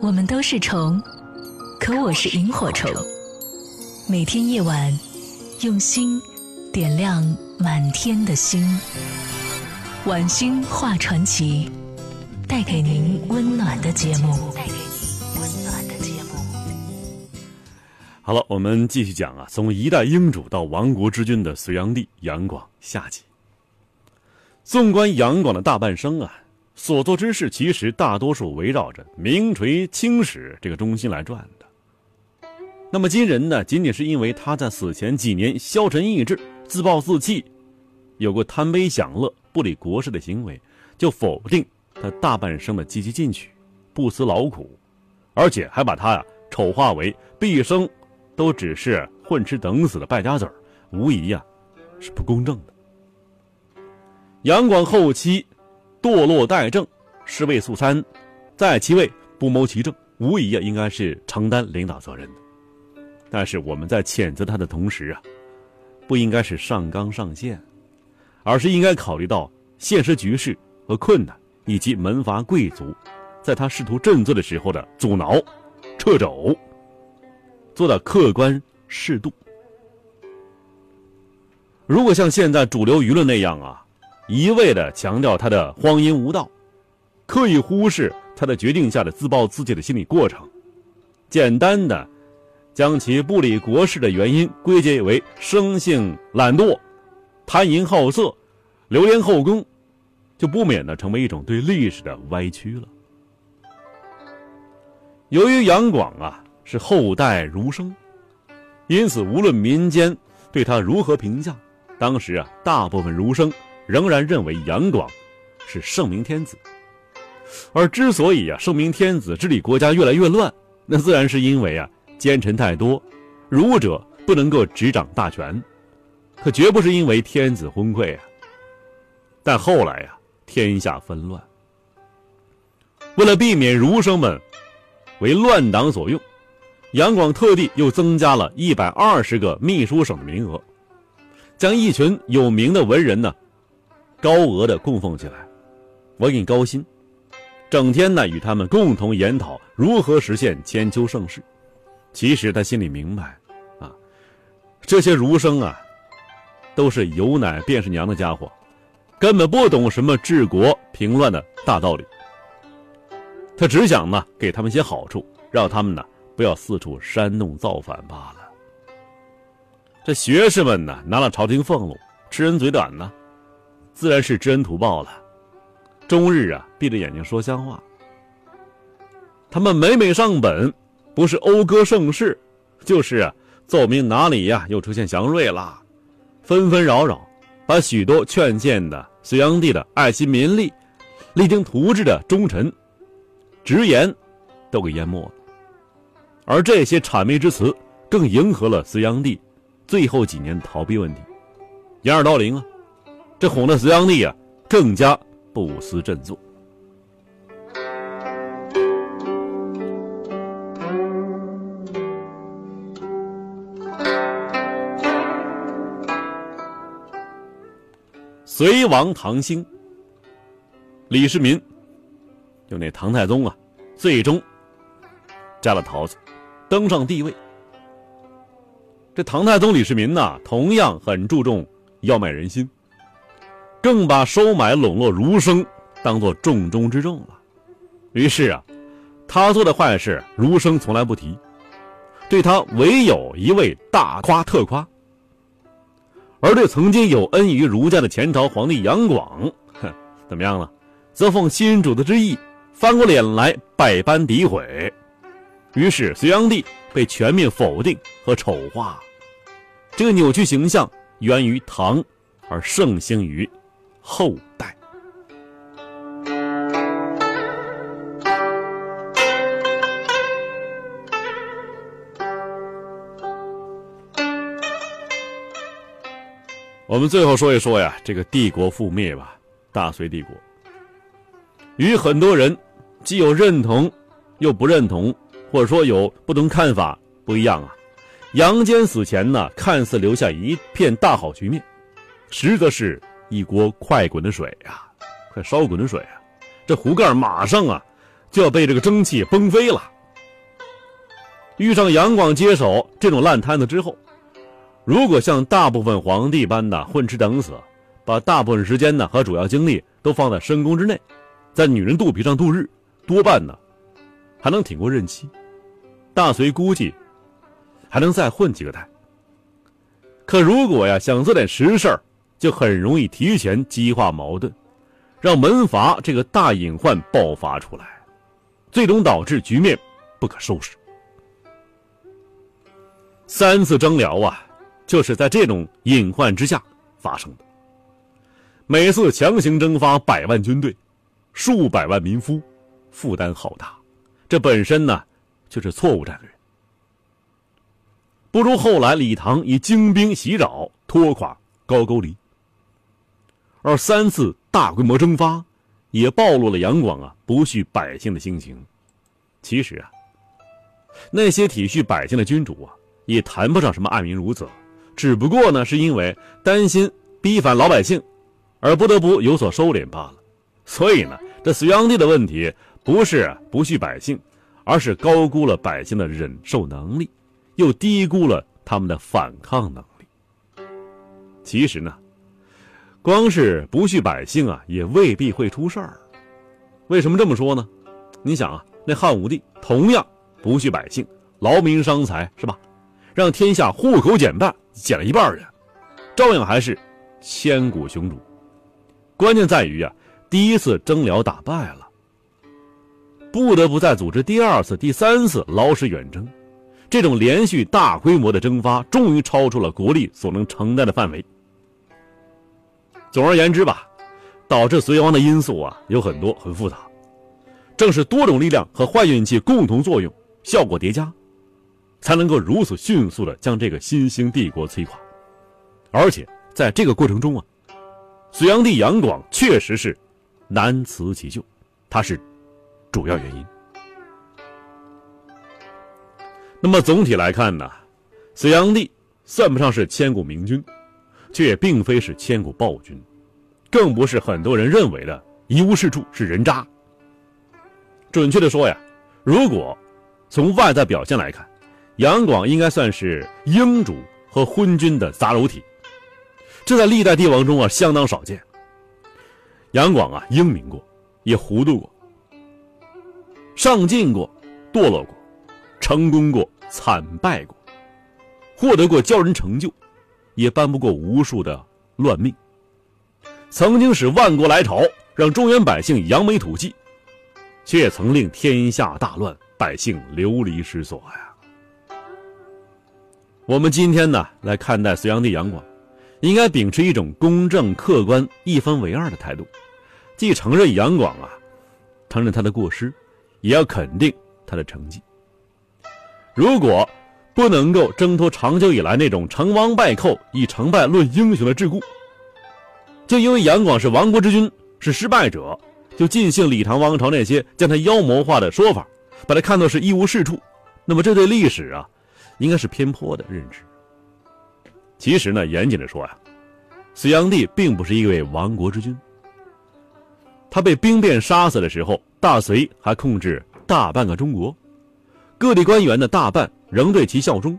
我们都是虫，可我是萤火虫。每天夜晚，用心点亮满天的星。晚星画传奇，带给您温暖的节目。带给您温暖的节目。好了，我们继续讲啊，从一代英主到亡国之君的隋炀帝杨广下集。纵观杨广的大半生啊。所做之事，其实大多数围绕着名垂青史这个中心来转的。那么今人呢，仅仅是因为他在死前几年消沉意志、自暴自弃，有过贪杯享乐、不理国事的行为，就否定他大半生的积极进取、不辞劳苦，而且还把他呀丑化为毕生都只是混吃等死的败家子儿，无疑呀是不公正的。杨广后期。堕落怠政，失位素餐，在其位不谋其政，无疑啊，应该是承担领导责任的。但是我们在谴责他的同时啊，不应该是上纲上线，而是应该考虑到现实局势和困难，以及门阀贵族在他试图振作的时候的阻挠、掣肘，做到客观适度。如果像现在主流舆论那样啊。一味的强调他的荒淫无道，刻意忽视他的决定下的自暴自弃的心理过程，简单的将其不理国事的原因归结为生性懒惰、贪淫好色、流连后宫，就不免的成为一种对历史的歪曲了。由于杨广啊是后代儒生，因此无论民间对他如何评价，当时啊大部分儒生。仍然认为杨广是圣明天子，而之所以啊圣明天子治理国家越来越乱，那自然是因为啊奸臣太多，儒者不能够执掌大权，可绝不是因为天子昏聩啊。但后来呀天下纷乱，为了避免儒生们为乱党所用，杨广特地又增加了一百二十个秘书省的名额，将一群有名的文人呢。高额的供奉起来，我给你高薪，整天呢与他们共同研讨如何实现千秋盛世。其实他心里明白，啊，这些儒生啊，都是有奶便是娘的家伙，根本不懂什么治国平乱的大道理。他只想呢给他们些好处，让他们呢不要四处煽动造反罢了。这学士们呢拿了朝廷俸禄，吃人嘴短呢。自然是知恩图报了，终日啊闭着眼睛说瞎话。他们每每上本，不是讴歌盛世，就是啊奏明哪里呀又出现祥瑞了，纷纷扰扰，把许多劝谏的隋炀帝的爱心民力、励精图治的忠臣直言都给淹没了。而这些谄媚之词，更迎合了隋炀帝最后几年逃避问题，掩耳盗铃啊。这哄得隋炀帝啊更加不思振作。隋王唐兴，李世民，就那唐太宗啊，最终摘了桃子，登上帝位。这唐太宗李世民呐，同样很注重要买人心。更把收买笼络儒生当做重中之重了。于是啊，他做的坏事，儒生从来不提，对他唯有一味大夸特夸。而对曾经有恩于儒家的前朝皇帝杨广，哼，怎么样了？则奉新主子之意，翻过脸来百般诋毁。于是隋炀帝被全面否定和丑化。这个扭曲形象源于唐，而盛行于。后代，我们最后说一说呀，这个帝国覆灭吧，大隋帝国，与很多人既有认同，又不认同，或者说有不同看法不一样啊。杨坚死前呢，看似留下一片大好局面，实则是。一锅快滚的水呀，快烧滚的水啊！这壶盖马上啊，就要被这个蒸汽崩飞了。遇上杨广接手这种烂摊子之后，如果像大部分皇帝般的混吃等死，把大部分时间呢和主要精力都放在深宫之内，在女人肚皮上度日，多半呢还能挺过任期。大隋估计还能再混几个代。可如果呀想做点实事儿，就很容易提前激化矛盾，让门阀这个大隐患爆发出来，最终导致局面不可收拾。三次征辽啊，就是在这种隐患之下发生的。每次强行征发百万军队，数百万民夫，负担浩大，这本身呢就是错误战略。不如后来李唐以精兵袭扰拖垮高句丽。而三次大规模征发，也暴露了杨广啊不恤百姓的心情。其实啊，那些体恤百姓的君主啊。也谈不上什么爱民如子，只不过呢，是因为担心逼反老百姓，而不得不有所收敛罢了。所以呢，这隋炀帝的问题不是不恤百姓，而是高估了百姓的忍受能力，又低估了他们的反抗能力。其实呢，光是不恤百姓啊，也未必会出事儿。为什么这么说呢？你想啊，那汉武帝同样不恤百姓，劳民伤财，是吧？让天下户口减半，减了一半人，照样还是千古雄主。关键在于啊，第一次征辽打败了，不得不再组织第二次、第三次劳师远征。这种连续大规模的征发，终于超出了国力所能承担的范围。总而言之吧，导致隋亡的因素啊有很多，很复杂。正是多种力量和坏运气共同作用，效果叠加。才能够如此迅速的将这个新兴帝国摧垮，而且在这个过程中啊，隋炀帝杨广确实是难辞其咎，他是主要原因。那么总体来看呢，隋炀帝算不上是千古明君，却也并非是千古暴君，更不是很多人认为的一无是处是人渣。准确的说呀，如果从外在表现来看。杨广应该算是英主和昏君的杂糅体，这在历代帝王中啊相当少见。杨广啊英明过，也糊涂过，上进过，堕落过，成功过，惨败过，获得过骄人成就，也颁布过无数的乱命。曾经使万国来朝，让中原百姓扬眉吐气，却也曾令天下大乱，百姓流离失所呀。我们今天呢来看待隋炀帝杨广，应该秉持一种公正客观、一分为二的态度，既承认杨广啊，承认他的过失，也要肯定他的成绩。如果不能够挣脱长久以来那种成王败寇、以成败论英雄的桎梏，就因为杨广是亡国之君、是失败者，就尽信李唐王朝那些将他妖魔化的说法，把他看作是一无是处，那么这对历史啊。应该是偏颇的认知。其实呢，严谨的说呀，隋炀帝并不是一位亡国之君。他被兵变杀死的时候，大隋还控制大半个中国，各地官员的大半仍对其效忠。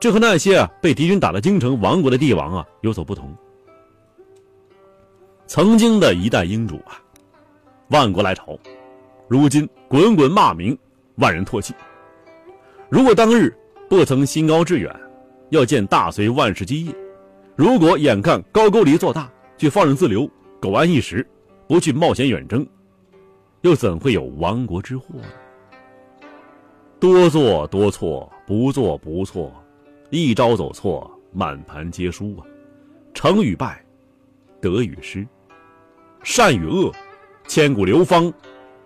这和那些啊被敌军打到京城亡国的帝王啊有所不同。曾经的一代英主啊，万国来朝，如今滚滚骂名，万人唾弃。如果当日不曾心高志远，要见大隋万世基业；如果眼看高句丽做大，却放任自流，苟安一时，不去冒险远征，又怎会有亡国之祸呢？多做多错，不做不错，一招走错，满盘皆输啊！成与败，得与失，善与恶，千古流芳，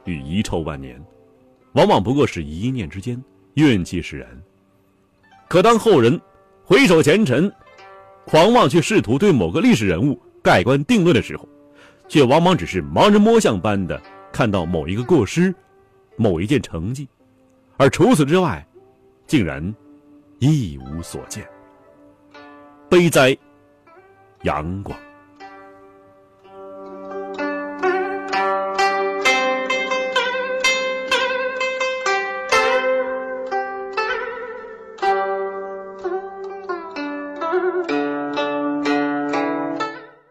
与遗臭万年，往往不过是一念之间。运气使然，可当后人回首前尘，狂妄去试图对某个历史人物盖棺定论的时候，却往往只是盲人摸象般的看到某一个过失，某一件成绩，而除此之外，竟然一无所见。悲哉，阳光！